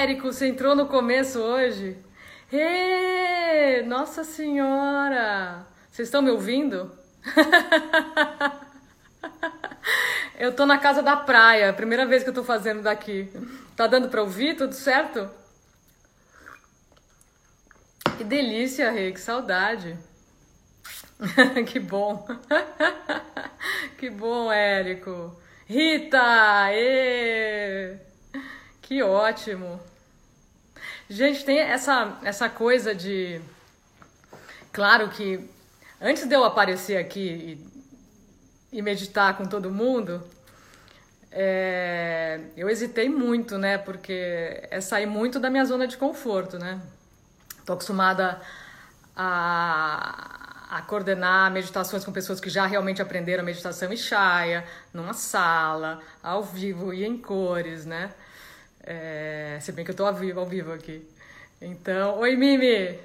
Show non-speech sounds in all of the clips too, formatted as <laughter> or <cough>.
Érico, você entrou no começo hoje? Ê, Nossa Senhora! Vocês estão me ouvindo? <laughs> eu tô na casa da praia, primeira vez que eu tô fazendo daqui. Tá dando pra ouvir? Tudo certo? Que delícia, Rei, que saudade. <laughs> que bom. <laughs> que bom, Érico. Rita! Ê! Que ótimo. Gente, tem essa, essa coisa de. Claro que antes de eu aparecer aqui e, e meditar com todo mundo, é, eu hesitei muito, né? Porque é sair muito da minha zona de conforto, né? Tô acostumada a, a coordenar meditações com pessoas que já realmente aprenderam meditação e chaya, numa sala, ao vivo e em cores, né? É, se bem que eu tô ao vivo, ao vivo aqui. Então, oi Mimi!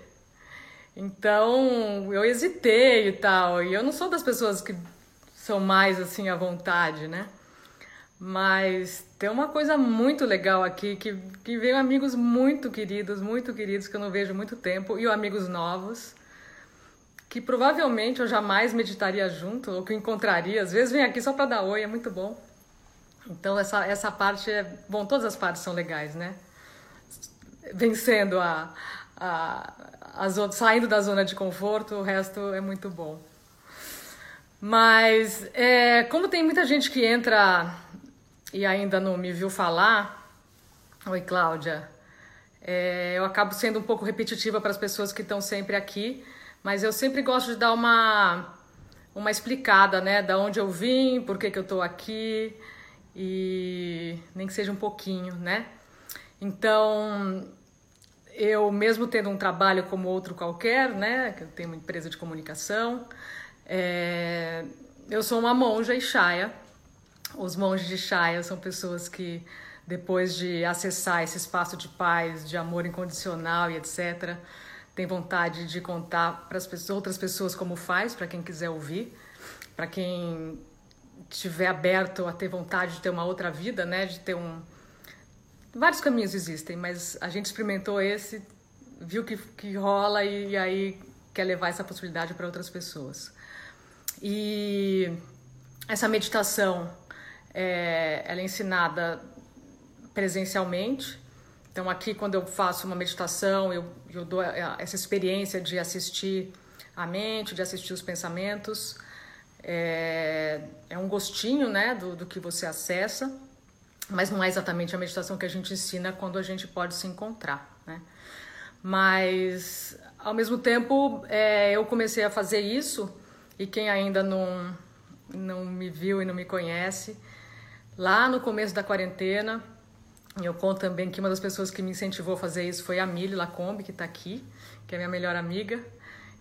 Então, eu hesitei e tal, e eu não sou das pessoas que são mais assim à vontade, né? Mas tem uma coisa muito legal aqui, que, que veio amigos muito queridos, muito queridos, que eu não vejo há muito tempo, e amigos novos, que provavelmente eu jamais meditaria junto, ou que encontraria. Às vezes vem aqui só para dar oi, é muito bom. Então essa, essa parte é. Bom, todas as partes são legais, né? Vencendo a, a, a zona, saindo da zona de conforto, o resto é muito bom. Mas é, como tem muita gente que entra e ainda não me viu falar, oi Cláudia, é, eu acabo sendo um pouco repetitiva para as pessoas que estão sempre aqui, mas eu sempre gosto de dar uma uma explicada, né, da onde eu vim, por que, que eu estou aqui, e nem que seja um pouquinho, né? Então, eu mesmo tendo um trabalho como outro qualquer, né? Que eu tenho uma empresa de comunicação, é, eu sou uma monja Ishaya. Os monges de Ishaya são pessoas que depois de acessar esse espaço de paz, de amor incondicional e etc, tem vontade de contar para as outras pessoas como faz, para quem quiser ouvir, para quem estiver aberto a ter vontade de ter uma outra vida, né? De ter um. Vários caminhos existem, mas a gente experimentou esse, viu que, que rola e, e aí quer levar essa possibilidade para outras pessoas. E essa meditação é, ela é ensinada presencialmente. Então, aqui, quando eu faço uma meditação, eu, eu dou essa experiência de assistir a mente, de assistir os pensamentos. É, é um gostinho né, do, do que você acessa, mas não é exatamente a meditação que a gente ensina quando a gente pode se encontrar. Né? Mas, ao mesmo tempo, é, eu comecei a fazer isso, e quem ainda não, não me viu e não me conhece, lá no começo da quarentena, eu conto também que uma das pessoas que me incentivou a fazer isso foi a Mili Lacombe, que está aqui, que é minha melhor amiga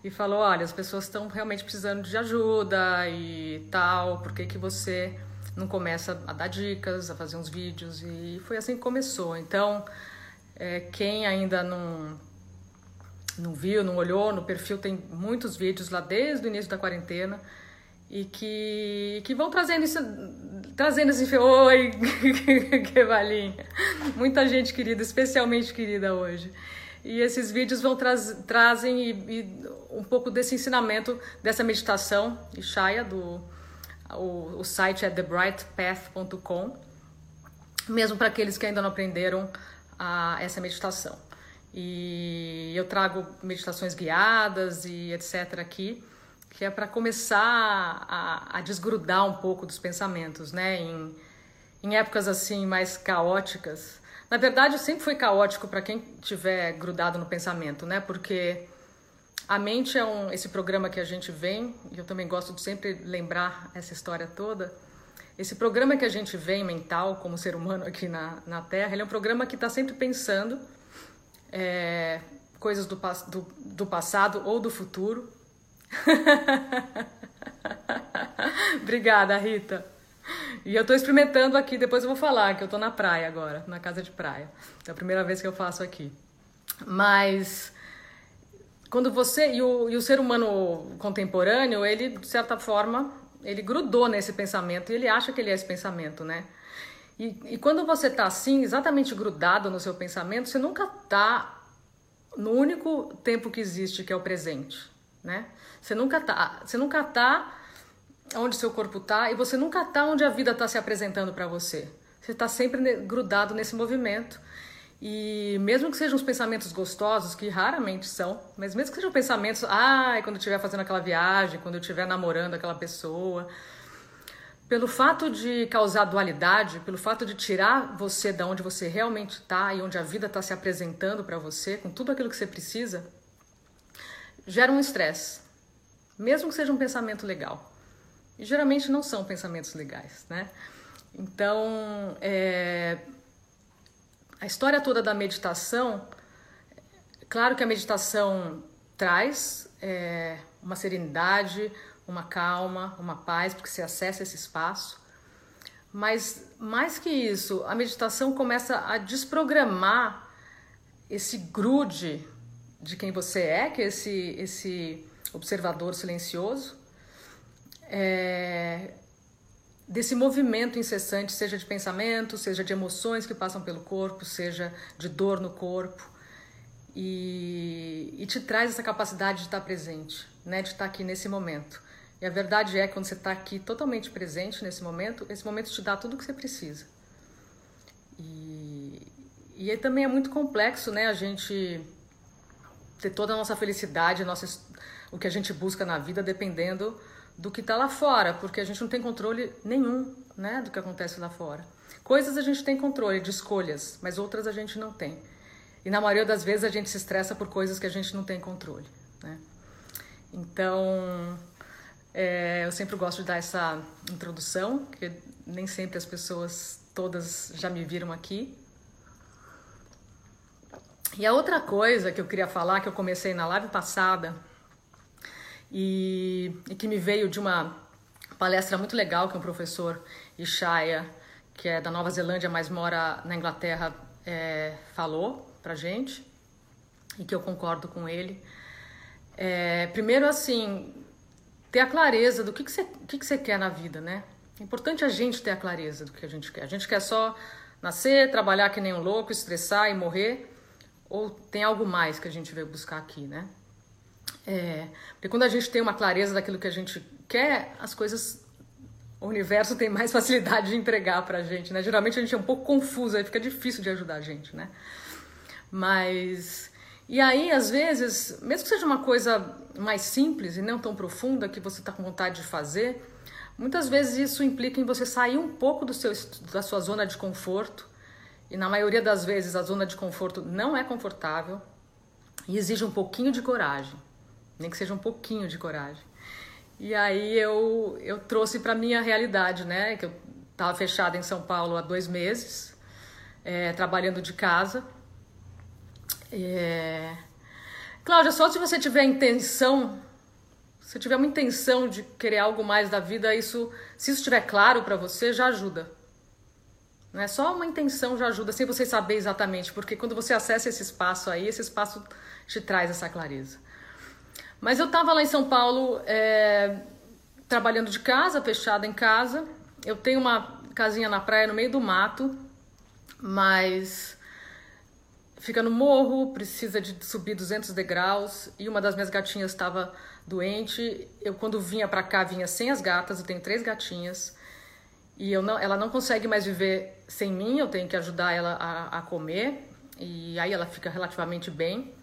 e falou: olha, as pessoas estão realmente precisando de ajuda e tal, por que, que você não começa a dar dicas, a fazer uns vídeos? E foi assim que começou. Então, é, quem ainda não, não viu, não olhou, no perfil tem muitos vídeos lá desde o início da quarentena e que, que vão trazendo isso, trazendo esse <laughs> oi, <laughs> que valinha. Muita gente querida, especialmente querida hoje. E esses vídeos vão tra trazem e, e um pouco desse ensinamento dessa meditação Ishaya do o, o site é thebrightpath.com mesmo para aqueles que ainda não aprenderam a, essa meditação. E eu trago meditações guiadas e etc aqui, que é para começar a, a, desgrudar um pouco dos pensamentos, né? Em, em épocas assim mais caóticas, na verdade, sempre foi caótico para quem tiver grudado no pensamento, né? Porque a mente é um, esse programa que a gente vem, e eu também gosto de sempre lembrar essa história toda. Esse programa que a gente vem mental, como ser humano aqui na, na Terra, ele é um programa que está sempre pensando é, coisas do, do, do passado ou do futuro. <laughs> Obrigada, Rita. E eu estou experimentando aqui, depois eu vou falar que eu estou na praia agora, na casa de praia. É a primeira vez que eu faço aqui. Mas quando você e o, e o ser humano contemporâneo, ele de certa forma, ele grudou nesse pensamento e ele acha que ele é esse pensamento, né? E, e quando você está assim, exatamente grudado no seu pensamento, você nunca está no único tempo que existe, que é o presente, né? Você nunca tá, você nunca tá onde seu corpo tá e você nunca tá onde a vida está se apresentando para você. Você está sempre grudado nesse movimento. E mesmo que sejam os pensamentos gostosos, que raramente são, mas mesmo que sejam pensamentos, ai, ah, quando eu estiver fazendo aquela viagem, quando eu estiver namorando aquela pessoa, pelo fato de causar dualidade, pelo fato de tirar você da onde você realmente está e onde a vida está se apresentando para você, com tudo aquilo que você precisa, gera um estresse, mesmo que seja um pensamento legal. E geralmente não são pensamentos legais, né? Então, é... a história toda da meditação, claro que a meditação traz é, uma serenidade, uma calma, uma paz, porque você acessa esse espaço. Mas mais que isso, a meditação começa a desprogramar esse grude de quem você é, que é esse, esse observador silencioso, é, desse movimento incessante, seja de pensamento, seja de emoções que passam pelo corpo, seja de dor no corpo, e, e te traz essa capacidade de estar presente, né, de estar aqui nesse momento. E a verdade é que quando você está aqui totalmente presente nesse momento, esse momento te dá tudo o que você precisa. E, e aí também é muito complexo, né? A gente ter toda a nossa felicidade, a nossa, o que a gente busca na vida, dependendo do que está lá fora, porque a gente não tem controle nenhum, né, do que acontece lá fora. Coisas a gente tem controle de escolhas, mas outras a gente não tem. E na maioria das vezes a gente se estressa por coisas que a gente não tem controle, né? Então, é, eu sempre gosto de dar essa introdução, porque nem sempre as pessoas todas já me viram aqui. E a outra coisa que eu queria falar, que eu comecei na live passada, e, e que me veio de uma palestra muito legal que um professor Ishaya, que é da Nova Zelândia, mas mora na Inglaterra, é, falou pra gente, e que eu concordo com ele. É, primeiro, assim, ter a clareza do que, que, você, que, que você quer na vida, né? É importante a gente ter a clareza do que a gente quer. A gente quer só nascer, trabalhar que nem um louco, estressar e morrer, ou tem algo mais que a gente veio buscar aqui, né? É, porque quando a gente tem uma clareza daquilo que a gente quer, as coisas, o universo tem mais <laughs> facilidade de entregar pra gente, né? Geralmente a gente é um pouco confuso, aí fica difícil de ajudar a gente, né? Mas e aí, às vezes, mesmo que seja uma coisa mais simples e não tão profunda que você está com vontade de fazer, muitas vezes isso implica em você sair um pouco do seu, da sua zona de conforto. E na maioria das vezes a zona de conforto não é confortável e exige um pouquinho de coragem, nem que seja um pouquinho de coragem. E aí eu, eu trouxe para minha realidade, né? Que eu estava fechada em São Paulo há dois meses, é, trabalhando de casa é... Cláudia, só se você tiver intenção, se tiver uma intenção de querer algo mais da vida, isso, se isso estiver claro para você, já ajuda. Não é só uma intenção já ajuda, sem você saber exatamente, porque quando você acessa esse espaço aí, esse espaço te traz essa clareza. Mas eu estava lá em São Paulo, é, trabalhando de casa, fechada em casa. Eu tenho uma casinha na praia no meio do mato, mas fica no morro, precisa de subir 200 degraus e uma das minhas gatinhas estava doente. Eu quando vinha para cá vinha sem as gatas, eu tenho três gatinhas e eu não, ela não consegue mais viver sem mim. Eu tenho que ajudar ela a, a comer e aí ela fica relativamente bem.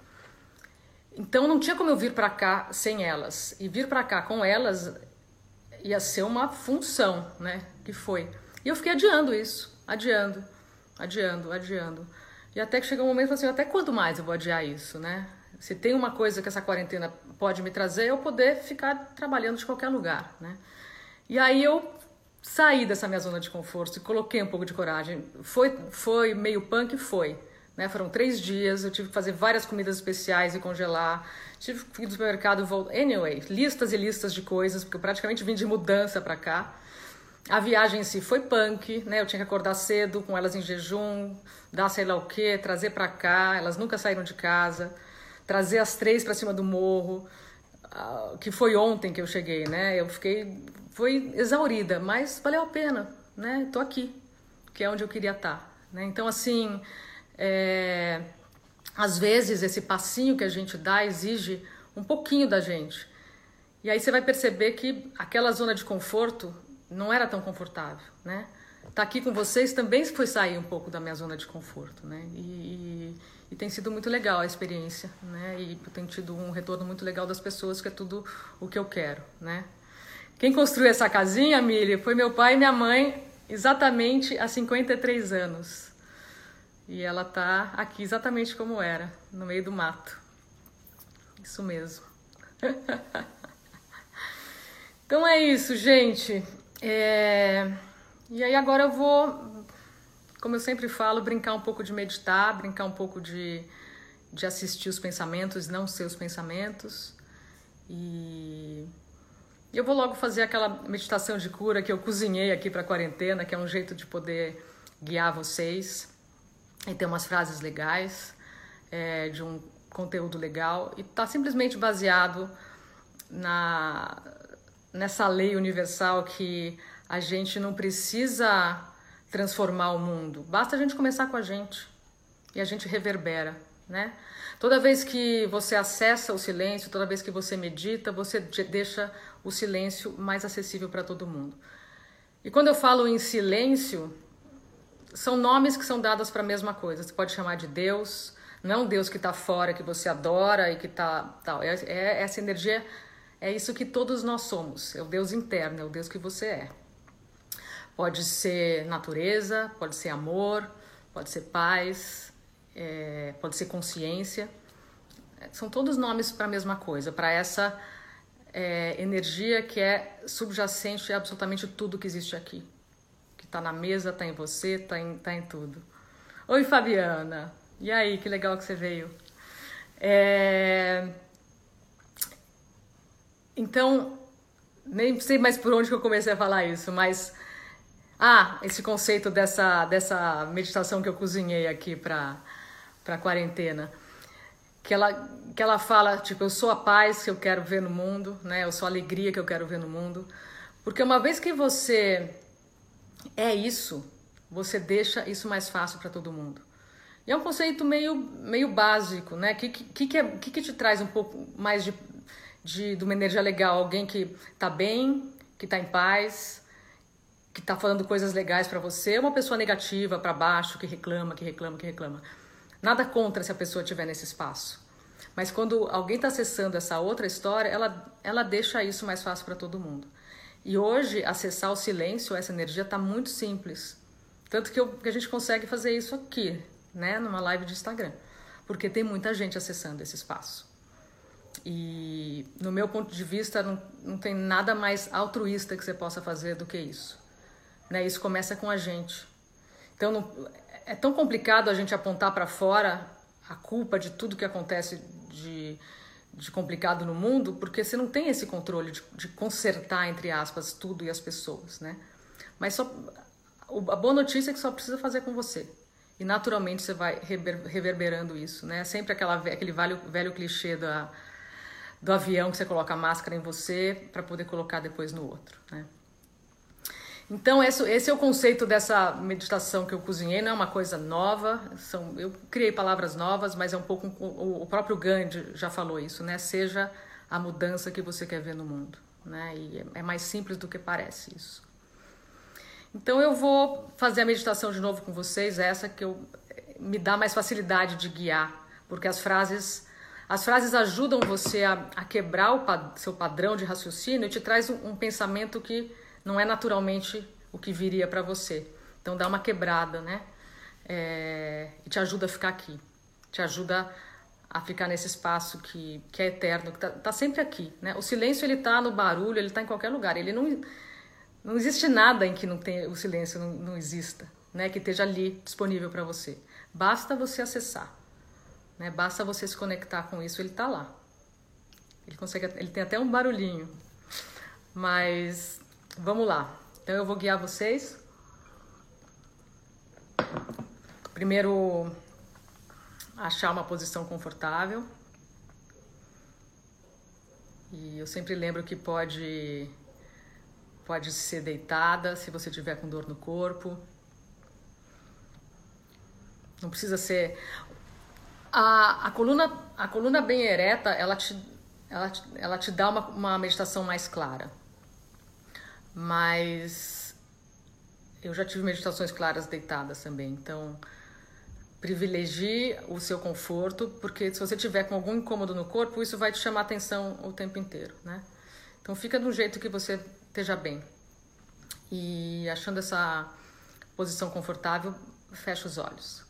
Então não tinha como eu vir para cá sem elas e vir para cá com elas ia ser uma função, né? Que foi. E eu fiquei adiando isso, adiando, adiando, adiando. E até que chegou um momento assim, até quanto mais eu vou adiar isso, né? Se tem uma coisa que essa quarentena pode me trazer, é eu poder ficar trabalhando de qualquer lugar, né? E aí eu saí dessa minha zona de conforto e coloquei um pouco de coragem. Foi, foi meio punk? Foi. Né? Foram três dias, eu tive que fazer várias comidas especiais e congelar. Tive que ir do supermercado, voltar. Anyway, listas e listas de coisas, porque eu praticamente vim de mudança para cá. A viagem em si foi punk, né? Eu tinha que acordar cedo com elas em jejum, dar sei lá o que, trazer para cá. Elas nunca saíram de casa. Trazer as três para cima do morro, uh, que foi ontem que eu cheguei, né? Eu fiquei, foi exaurida, mas valeu a pena, né? Tô aqui, que é onde eu queria estar. Né? Então, assim, é, às vezes esse passinho que a gente dá exige um pouquinho da gente. E aí você vai perceber que aquela zona de conforto não era tão confortável, né? Tá aqui com vocês também foi sair um pouco da minha zona de conforto, né? E, e, e tem sido muito legal a experiência, né? E tem tido um retorno muito legal das pessoas, que é tudo o que eu quero, né? Quem construiu essa casinha, Mili, foi meu pai e minha mãe, exatamente há 53 anos. E ela tá aqui exatamente como era, no meio do mato. Isso mesmo. <laughs> então é isso, gente. É... E aí agora eu vou, como eu sempre falo, brincar um pouco de meditar, brincar um pouco de, de assistir os pensamentos, não seus pensamentos. E eu vou logo fazer aquela meditação de cura que eu cozinhei aqui para quarentena, que é um jeito de poder guiar vocês e tem umas frases legais, é, de um conteúdo legal, e está simplesmente baseado na, nessa lei universal que a gente não precisa transformar o mundo, basta a gente começar com a gente e a gente reverbera, né? Toda vez que você acessa o silêncio, toda vez que você medita, você deixa o silêncio mais acessível para todo mundo. E quando eu falo em silêncio, são nomes que são dados para a mesma coisa. Você pode chamar de Deus, não Deus que está fora, que você adora e que está tal. É, é, essa energia é isso que todos nós somos. É o Deus interno, é o Deus que você é. Pode ser natureza, pode ser amor, pode ser paz, é, pode ser consciência. São todos nomes para a mesma coisa, para essa é, energia que é subjacente a absolutamente tudo que existe aqui. Tá na mesa, tá em você, tá em, tá em tudo. Oi, Fabiana. E aí, que legal que você veio. É... Então, nem sei mais por onde que eu comecei a falar isso, mas ah, esse conceito dessa dessa meditação que eu cozinhei aqui para para quarentena, que ela que ela fala tipo eu sou a paz que eu quero ver no mundo, né? Eu sou a alegria que eu quero ver no mundo, porque uma vez que você é isso, você deixa isso mais fácil para todo mundo. E é um conceito meio, meio básico, né? O que, que, que, é, que, que te traz um pouco mais de, de, de uma energia legal? Alguém que está bem, que está em paz, que está falando coisas legais para você, uma pessoa negativa, para baixo, que reclama, que reclama, que reclama. Nada contra se a pessoa estiver nesse espaço. Mas quando alguém está acessando essa outra história, ela, ela deixa isso mais fácil para todo mundo. E hoje, acessar o silêncio, essa energia, está muito simples. Tanto que, eu, que, a gente consegue fazer isso aqui, né, numa live de Instagram. Porque tem muita gente acessando esse espaço. E, no meu ponto de vista, não, não tem nada mais altruísta que você possa fazer do que isso. Né? Isso começa com a gente. Então, não, é tão complicado a gente apontar para fora a culpa de tudo que acontece de de complicado no mundo, porque você não tem esse controle de, de consertar, entre aspas, tudo e as pessoas, né? Mas só, a boa notícia é que só precisa fazer com você. E naturalmente você vai reverberando isso, né? Sempre aquela, aquele velho, velho clichê da, do avião que você coloca a máscara em você para poder colocar depois no outro, né? Então, esse, esse, é o conceito dessa meditação que eu cozinhei, não é uma coisa nova, são, eu criei palavras novas, mas é um pouco. O, o próprio Gandhi já falou isso, né? Seja a mudança que você quer ver no mundo, né? E é, é mais simples do que parece isso. Então, eu vou fazer a meditação de novo com vocês, essa que eu, me dá mais facilidade de guiar, porque as frases. As frases ajudam você a, a quebrar o seu padrão de raciocínio e te traz um, um pensamento que não é naturalmente o que viria para você. Então dá uma quebrada, né? É, e te ajuda a ficar aqui, te ajuda a ficar nesse espaço que, que é eterno, que tá, tá sempre aqui, né? O silêncio ele tá no barulho, ele tá em qualquer lugar. Ele não não existe nada em que não tem o silêncio não, não exista, né? Que esteja ali disponível para você. Basta você acessar, né? Basta você se conectar com isso, ele tá lá. Ele consegue, ele tem até um barulhinho, mas Vamos lá. Então eu vou guiar vocês. Primeiro, achar uma posição confortável. E eu sempre lembro que pode pode ser deitada se você tiver com dor no corpo. Não precisa ser. A, a, coluna, a coluna bem ereta, ela te, ela ela te dá uma, uma meditação mais clara. Mas eu já tive meditações claras deitadas também. Então, privilegie o seu conforto, porque se você tiver com algum incômodo no corpo, isso vai te chamar atenção o tempo inteiro, né? Então, fica do jeito que você esteja bem. E achando essa posição confortável, fecha os olhos.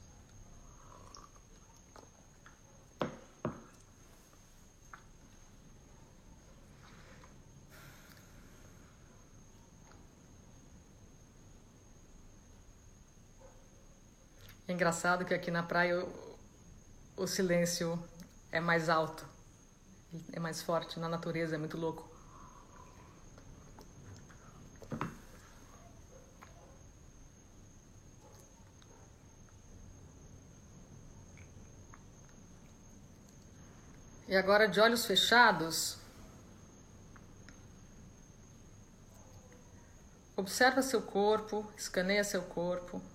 É engraçado que aqui na praia o, o silêncio é mais alto, é mais forte na natureza, é muito louco. E agora, de olhos fechados, observa seu corpo, escaneia seu corpo.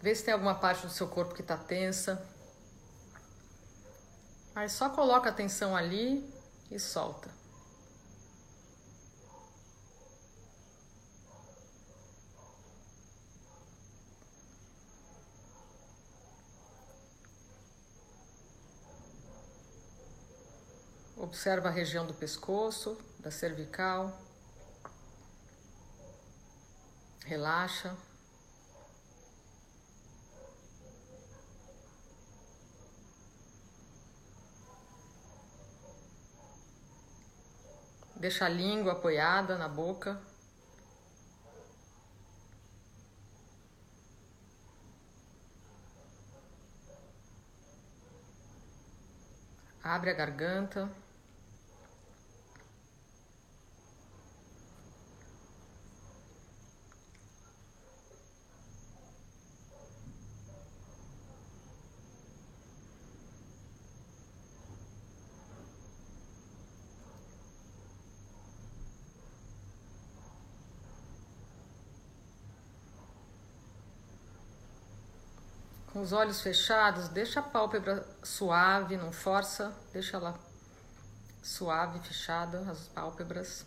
Vê se tem alguma parte do seu corpo que está tensa. Aí só coloca a atenção ali e solta. Observa a região do pescoço, da cervical. Relaxa. Deixa a língua apoiada na boca. Abre a garganta. Com os olhos fechados, deixa a pálpebra suave, não força, deixa ela suave, fechada, as pálpebras.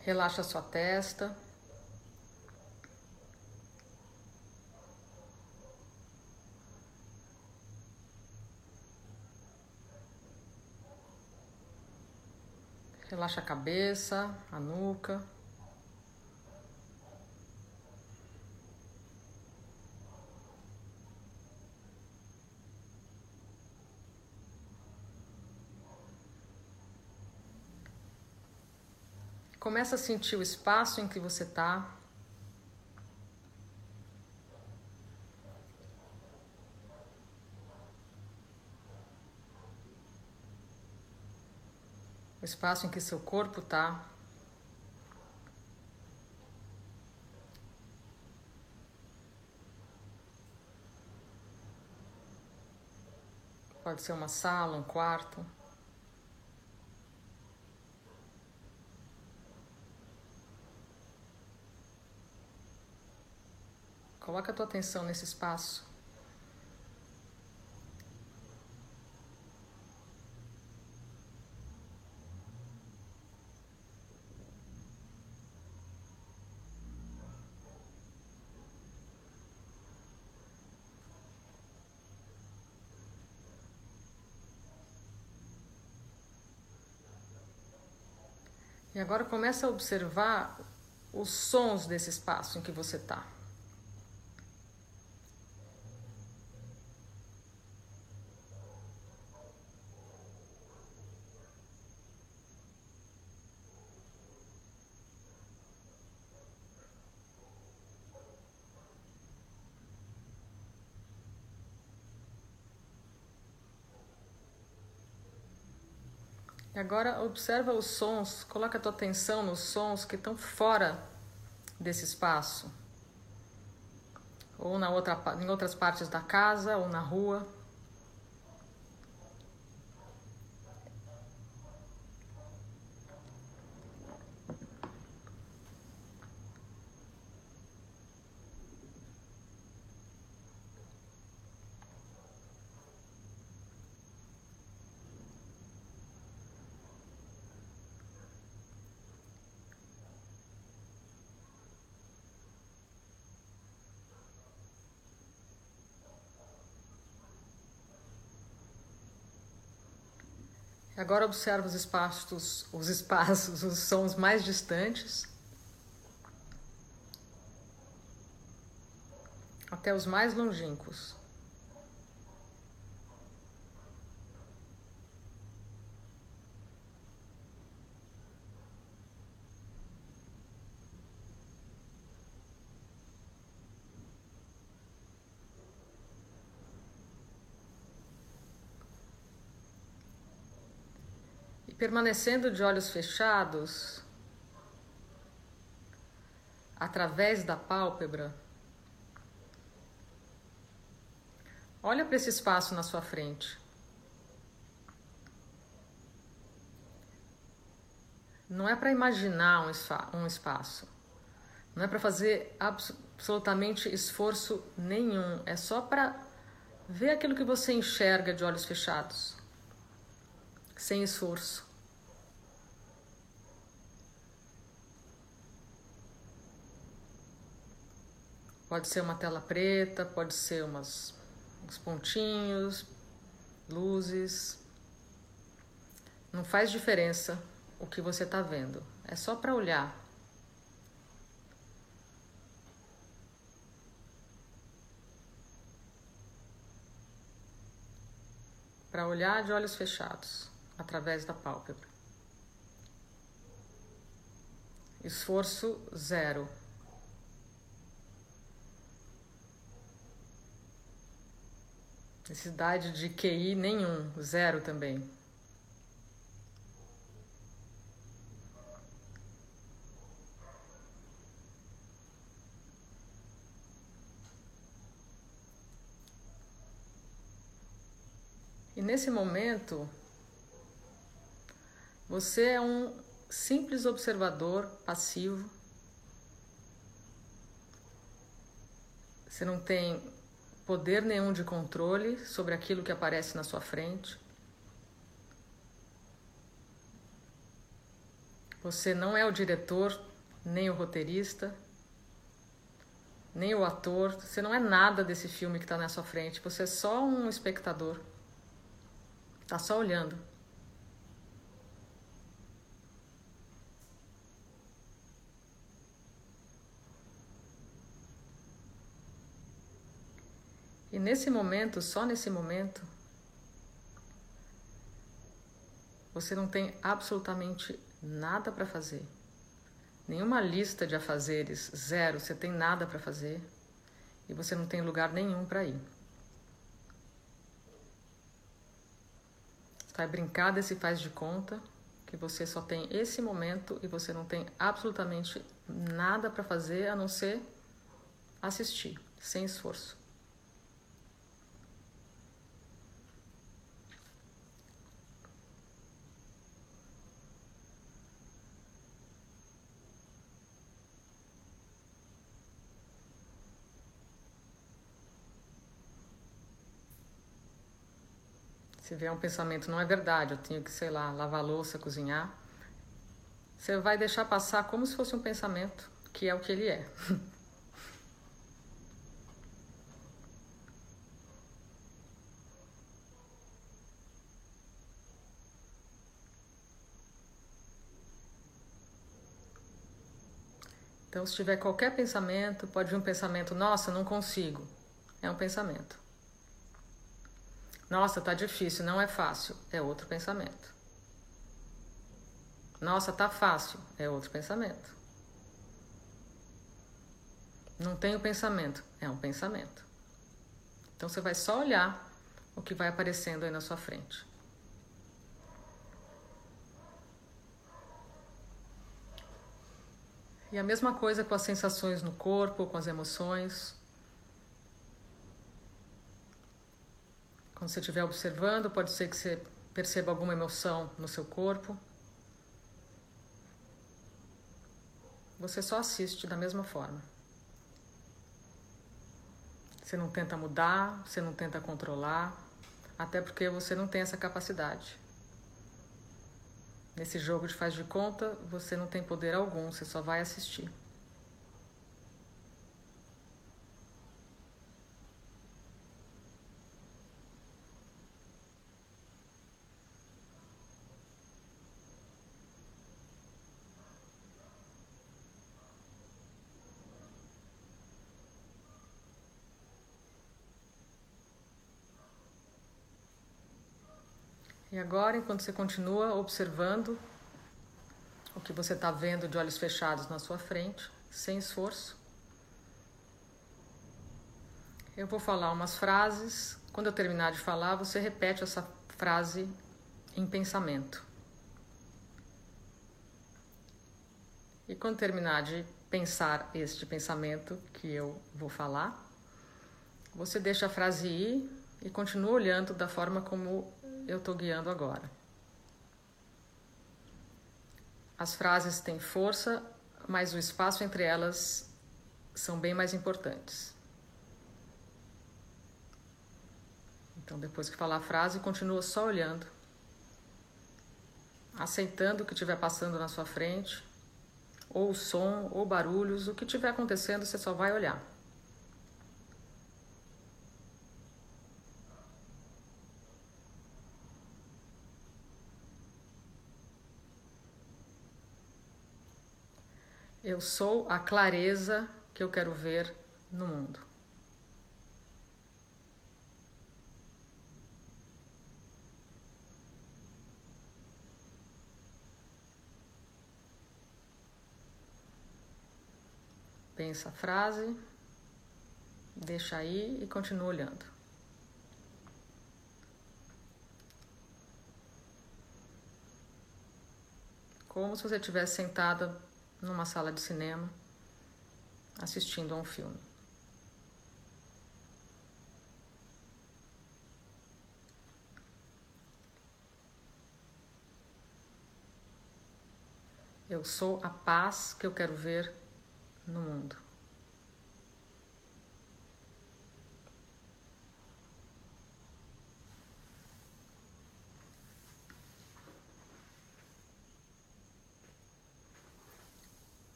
Relaxa sua testa. Relaxa a cabeça, a nuca. Começa a sentir o espaço em que você está. O espaço em que seu corpo está. Pode ser uma sala, um quarto. Coloca a tua atenção nesse espaço. E agora começa a observar os sons desse espaço em que você está. E agora observa os sons, coloca a tua atenção nos sons que estão fora desse espaço, ou na outra, em outras partes da casa ou na rua. Agora observa os espaços, os espaços, os sons mais distantes, até os mais longínquos. Permanecendo de olhos fechados, através da pálpebra, olha para esse espaço na sua frente. Não é para imaginar um espaço, não é para fazer absolutamente esforço nenhum, é só para ver aquilo que você enxerga de olhos fechados sem esforço. Pode ser uma tela preta, pode ser umas, uns pontinhos, luzes. Não faz diferença o que você está vendo. É só para olhar. Para olhar de olhos fechados através da pálpebra. Esforço zero. Necessidade de QI nenhum, zero também. E nesse momento, você é um simples observador passivo. Você não tem poder nenhum de controle sobre aquilo que aparece na sua frente. Você não é o diretor, nem o roteirista, nem o ator. Você não é nada desse filme que está na sua frente. Você é só um espectador. Está só olhando. E nesse momento, só nesse momento, você não tem absolutamente nada para fazer. Nenhuma lista de afazeres, zero, você tem nada para fazer e você não tem lugar nenhum para ir. Vai brincar desse faz de conta que você só tem esse momento e você não tem absolutamente nada para fazer a não ser assistir, sem esforço. Se vier um pensamento, não é verdade, eu tenho que, sei lá, lavar louça, cozinhar, você vai deixar passar como se fosse um pensamento, que é o que ele é. Então, se tiver qualquer pensamento, pode vir um pensamento, nossa, não consigo. É um pensamento. Nossa, tá difícil, não é fácil. É outro pensamento. Nossa, tá fácil. É outro pensamento. Não tem o pensamento. É um pensamento. Então você vai só olhar o que vai aparecendo aí na sua frente. E a mesma coisa com as sensações no corpo, com as emoções. Quando você estiver observando, pode ser que você perceba alguma emoção no seu corpo. Você só assiste da mesma forma. Você não tenta mudar, você não tenta controlar, até porque você não tem essa capacidade. Nesse jogo de faz de conta, você não tem poder algum, você só vai assistir. E agora, enquanto você continua observando o que você está vendo de olhos fechados na sua frente, sem esforço, eu vou falar umas frases. Quando eu terminar de falar, você repete essa frase em pensamento. E quando terminar de pensar este pensamento que eu vou falar, você deixa a frase ir e continua olhando da forma como eu estou guiando agora. As frases têm força, mas o espaço entre elas são bem mais importantes. Então, depois que falar a frase, continua só olhando, aceitando o que estiver passando na sua frente, ou o som, ou barulhos, o que estiver acontecendo, você só vai olhar. Eu sou a clareza que eu quero ver no mundo. Pensa a frase, deixa aí e continua olhando. Como se você estivesse sentada numa sala de cinema assistindo a um filme. Eu sou a paz que eu quero ver no mundo.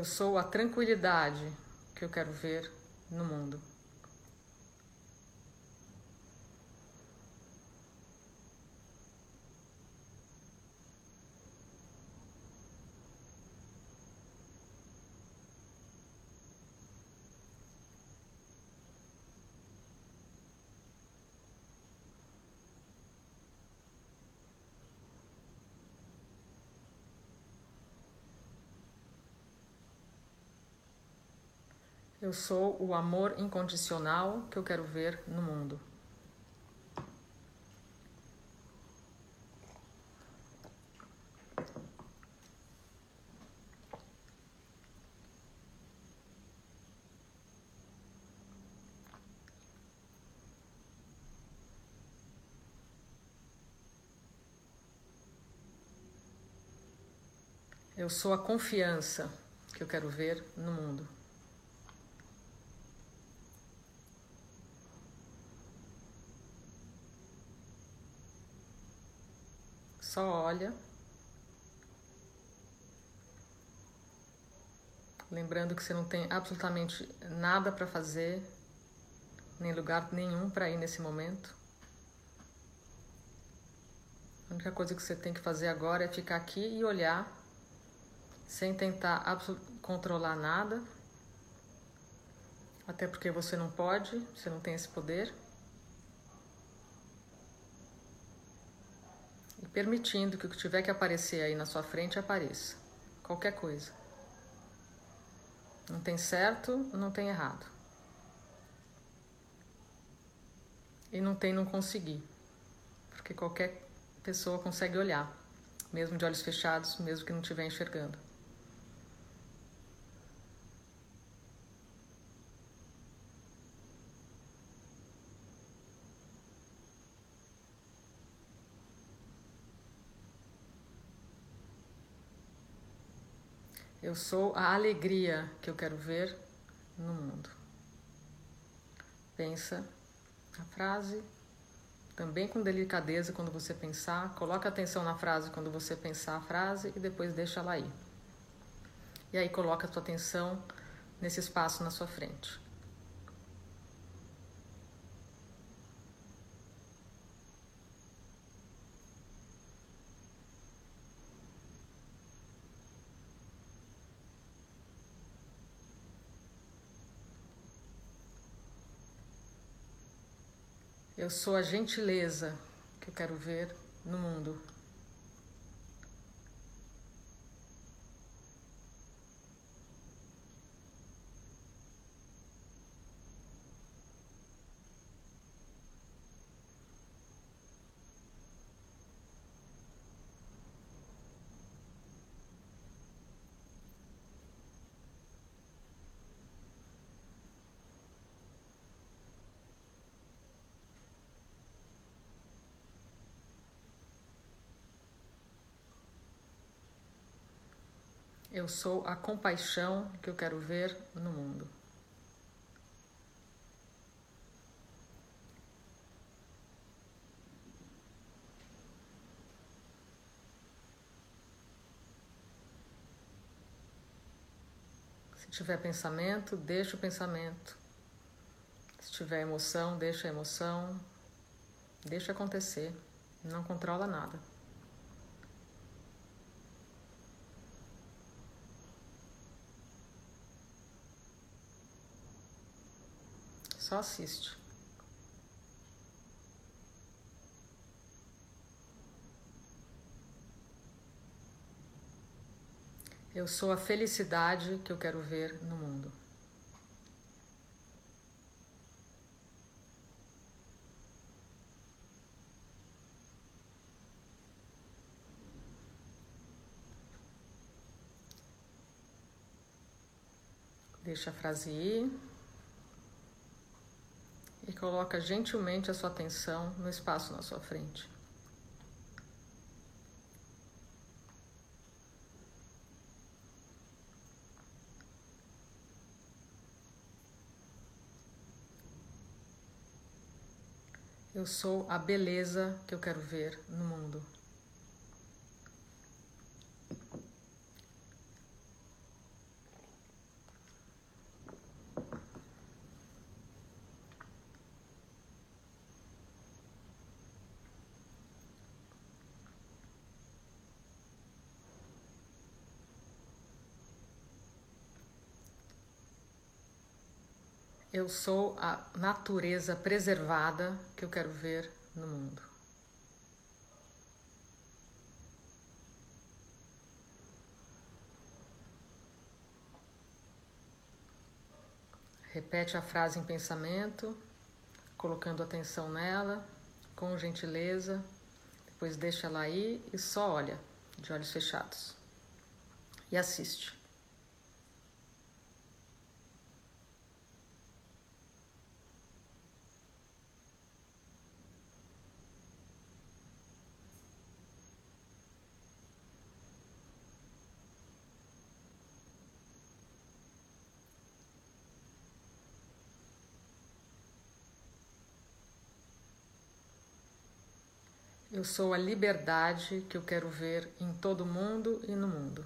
Eu sou a tranquilidade que eu quero ver no mundo. Eu sou o amor incondicional que eu quero ver no mundo. Eu sou a confiança que eu quero ver no mundo. Só olha. Lembrando que você não tem absolutamente nada para fazer, nem lugar nenhum para ir nesse momento. A única coisa que você tem que fazer agora é ficar aqui e olhar, sem tentar controlar nada. Até porque você não pode, você não tem esse poder. Permitindo que o que tiver que aparecer aí na sua frente apareça. Qualquer coisa. Não tem certo, não tem errado. E não tem não conseguir. Porque qualquer pessoa consegue olhar, mesmo de olhos fechados, mesmo que não estiver enxergando. Eu sou a alegria que eu quero ver no mundo. Pensa a frase também com delicadeza quando você pensar, coloca atenção na frase quando você pensar a frase e depois deixa ela aí. E aí coloca a sua atenção nesse espaço na sua frente. Eu sou a gentileza que eu quero ver no mundo. Eu sou a compaixão que eu quero ver no mundo. Se tiver pensamento, deixa o pensamento. Se tiver emoção, deixa a emoção. Deixa acontecer. Não controla nada. Só assiste. Eu sou a felicidade que eu quero ver no mundo. Deixa a frase ir e coloca gentilmente a sua atenção no espaço na sua frente. Eu sou a beleza que eu quero ver no mundo. Eu sou a natureza preservada que eu quero ver no mundo. Repete a frase em pensamento, colocando atenção nela, com gentileza. Depois deixa ela aí e só olha, de olhos fechados. E assiste. Eu sou a liberdade que eu quero ver em todo mundo e no mundo.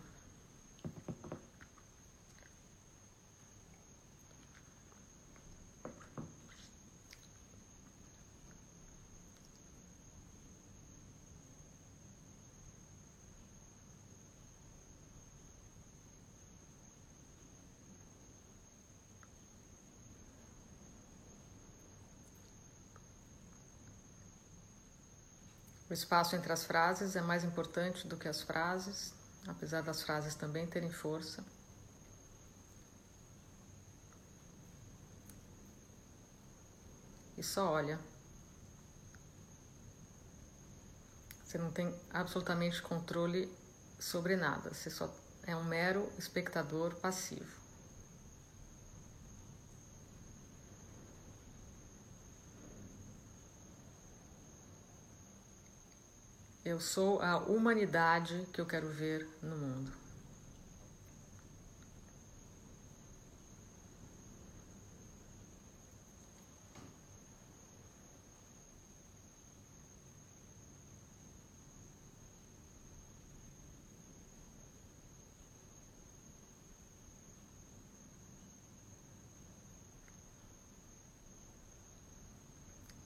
O espaço entre as frases é mais importante do que as frases, apesar das frases também terem força. E só olha. Você não tem absolutamente controle sobre nada, você só é um mero espectador passivo. Eu sou a humanidade que eu quero ver no mundo.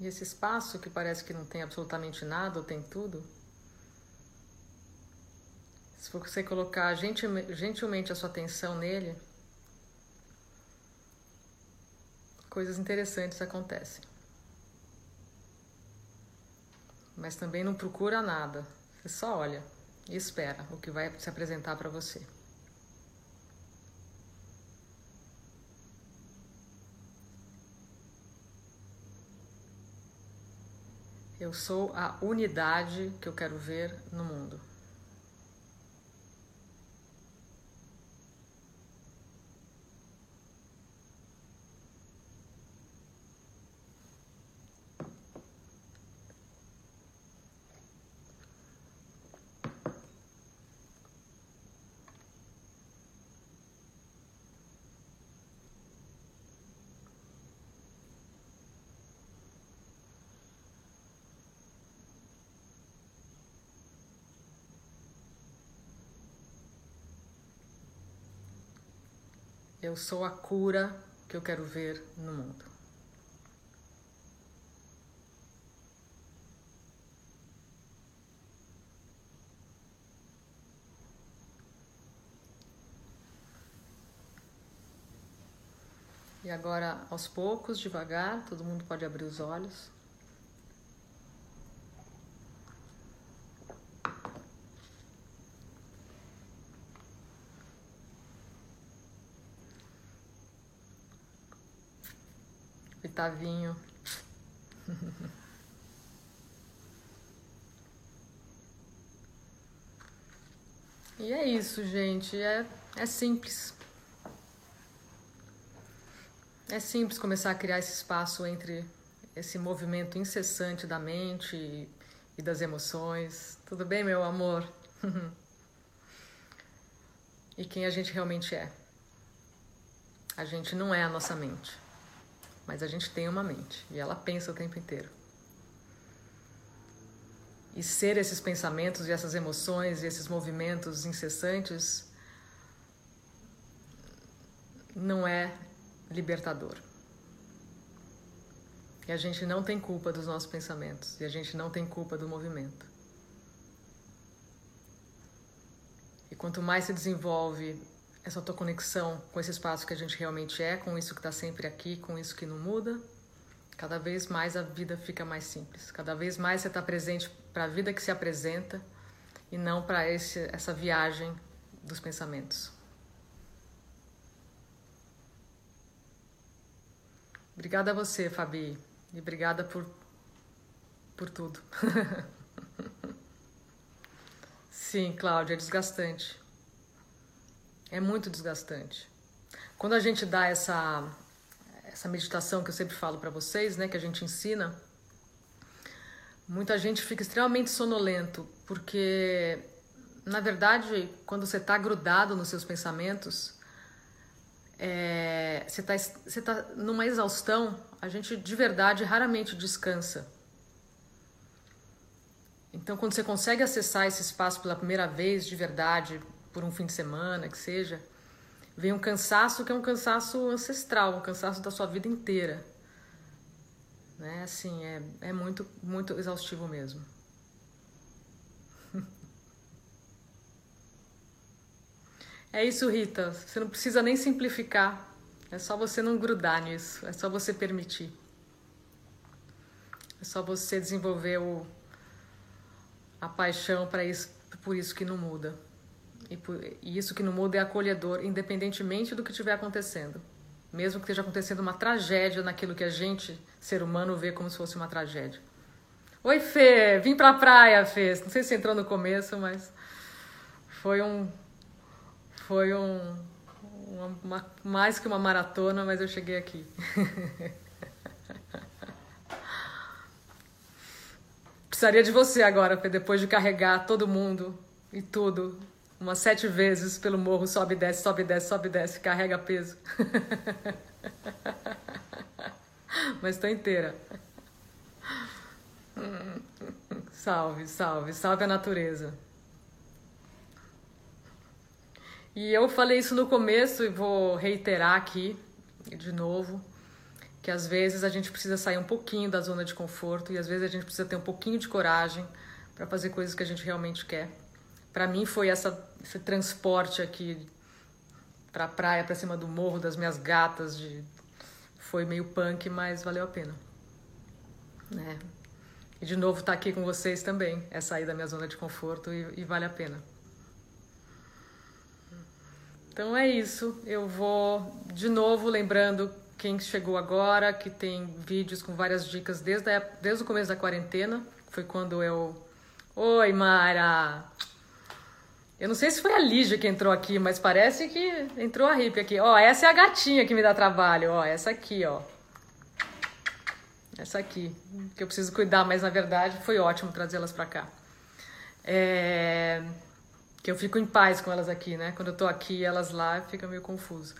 E esse espaço que parece que não tem absolutamente nada ou tem tudo, se você colocar gentilmente a sua atenção nele, coisas interessantes acontecem. Mas também não procura nada, você só olha e espera o que vai se apresentar para você. Eu sou a unidade que eu quero ver no mundo. Eu sou a cura que eu quero ver no mundo. E agora, aos poucos, devagar, todo mundo pode abrir os olhos. Tavinho. e é isso, gente. É, é simples. É simples começar a criar esse espaço entre esse movimento incessante da mente e, e das emoções. Tudo bem, meu amor? <laughs> e quem a gente realmente é. A gente não é a nossa mente mas a gente tem uma mente e ela pensa o tempo inteiro. E ser esses pensamentos e essas emoções e esses movimentos incessantes não é libertador. E a gente não tem culpa dos nossos pensamentos e a gente não tem culpa do movimento. E quanto mais se desenvolve essa tua conexão com esse espaço que a gente realmente é, com isso que está sempre aqui, com isso que não muda, cada vez mais a vida fica mais simples. Cada vez mais você está presente para a vida que se apresenta e não para essa viagem dos pensamentos. Obrigada a você, Fabi, e obrigada por, por tudo. <laughs> Sim, Cláudia, é desgastante. É muito desgastante. Quando a gente dá essa essa meditação que eu sempre falo para vocês, né, que a gente ensina, muita gente fica extremamente sonolento, porque na verdade, quando você está grudado nos seus pensamentos, é, você está você tá numa exaustão, a gente de verdade raramente descansa. Então, quando você consegue acessar esse espaço pela primeira vez, de verdade, por um fim de semana, que seja, vem um cansaço que é um cansaço ancestral, um cansaço da sua vida inteira. Né? Assim, é, é muito, muito exaustivo mesmo. <laughs> É isso, Rita. Você não precisa nem simplificar. É só você não grudar nisso. É só você permitir. É só você desenvolver o, a paixão para isso, por isso que não muda. E, por, e isso que não muda é acolhedor, independentemente do que estiver acontecendo. mesmo que esteja acontecendo uma tragédia naquilo que a gente, ser humano, vê como se fosse uma tragédia. Oi, Fê, vim pra praia, Fê. Não sei se entrou no começo, mas foi um. Foi um. Uma, uma, mais que uma maratona, mas eu cheguei aqui. <laughs> Precisaria de você agora, Fê, depois de carregar todo mundo e tudo umas sete vezes pelo morro, sobe e desce, sobe e desce, sobe e desce, carrega peso. <laughs> Mas estou inteira. Salve, salve, salve a natureza. E eu falei isso no começo e vou reiterar aqui de novo que às vezes a gente precisa sair um pouquinho da zona de conforto e às vezes a gente precisa ter um pouquinho de coragem para fazer coisas que a gente realmente quer. Para mim foi essa, esse transporte aqui para a praia, para cima do morro das minhas gatas. De... Foi meio punk, mas valeu a pena. Né? E de novo estar tá aqui com vocês também é sair da minha zona de conforto e, e vale a pena. Então é isso. Eu vou de novo lembrando quem chegou agora que tem vídeos com várias dicas desde, a, desde o começo da quarentena. Foi quando eu. Oi, Mara! Eu não sei se foi a Lígia que entrou aqui, mas parece que entrou a Rip aqui. Ó, essa é a gatinha que me dá trabalho, ó, essa aqui, ó. Essa aqui, que eu preciso cuidar, mas na verdade foi ótimo trazê-las para cá. É... Que eu fico em paz com elas aqui, né? Quando eu tô aqui elas lá, fica meio confuso.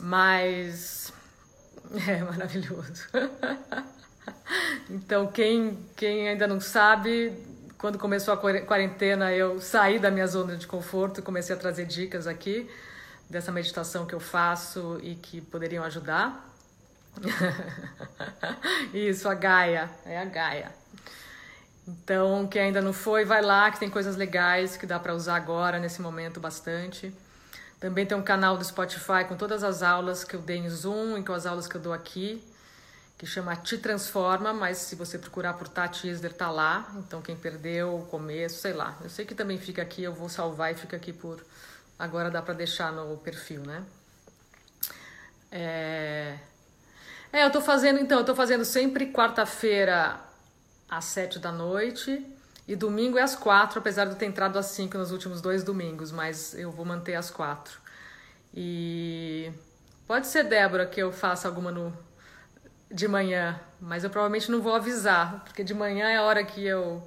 Mas <laughs> é maravilhoso. <laughs> então, quem, quem ainda não sabe, quando começou a quarentena, eu saí da minha zona de conforto e comecei a trazer dicas aqui dessa meditação que eu faço e que poderiam ajudar. <laughs> Isso, a Gaia, é a Gaia. Então, quem ainda não foi, vai lá, que tem coisas legais que dá para usar agora, nesse momento, bastante. Também tem um canal do Spotify com todas as aulas que eu dei em Zoom e com as aulas que eu dou aqui que chama Te Transforma, mas se você procurar por Tati Isler, tá lá. Então quem perdeu o começo, sei lá. Eu sei que também fica aqui, eu vou salvar e fica aqui por. Agora dá para deixar no perfil, né? É... é, eu tô fazendo, então, eu tô fazendo sempre quarta-feira às sete da noite e domingo é às quatro, apesar de eu ter entrado às cinco nos últimos dois domingos, mas eu vou manter às quatro. E pode ser, Débora, que eu faça alguma no, de manhã, mas eu provavelmente não vou avisar, porque de manhã é a hora que eu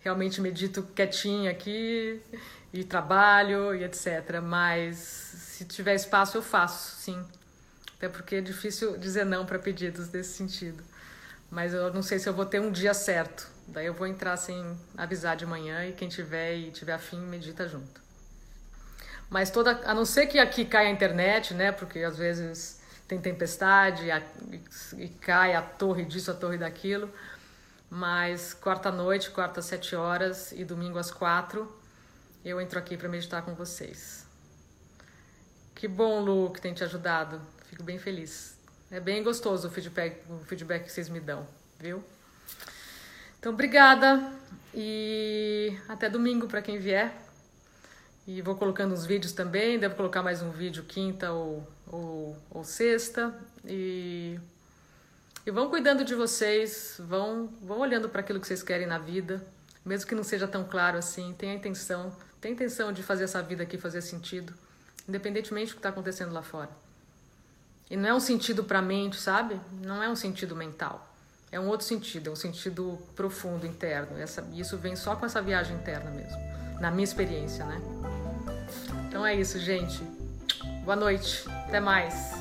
realmente medito quietinha aqui e trabalho e etc. Mas se tiver espaço eu faço, sim. Até porque é difícil dizer não para pedidos desse sentido. Mas eu não sei se eu vou ter um dia certo. Daí eu vou entrar sem avisar de manhã e quem tiver e tiver afim medita junto. Mas toda, a não ser que aqui caia a internet, né? Porque às vezes tem tempestade a, e, cai a torre disso, a torre daquilo. Mas quarta-noite, quarta às sete horas e domingo às quatro, eu entro aqui para meditar com vocês. Que bom, Lu, que tem te ajudado. Fico bem feliz. É bem gostoso o feedback, o feedback que vocês me dão, viu? Então, obrigada e até domingo para quem vier. E vou colocando uns vídeos também, devo colocar mais um vídeo quinta ou, ou, ou sexta. E, e vão cuidando de vocês, vão, vão olhando para aquilo que vocês querem na vida, mesmo que não seja tão claro assim. Tenha a intenção, tenha a intenção de fazer essa vida aqui fazer sentido, independentemente do que está acontecendo lá fora. E não é um sentido para a mente, sabe? Não é um sentido mental. É um outro sentido, é um sentido profundo, interno. Essa, isso vem só com essa viagem interna mesmo, na minha experiência, né? Então é isso, gente. Boa noite. Até mais.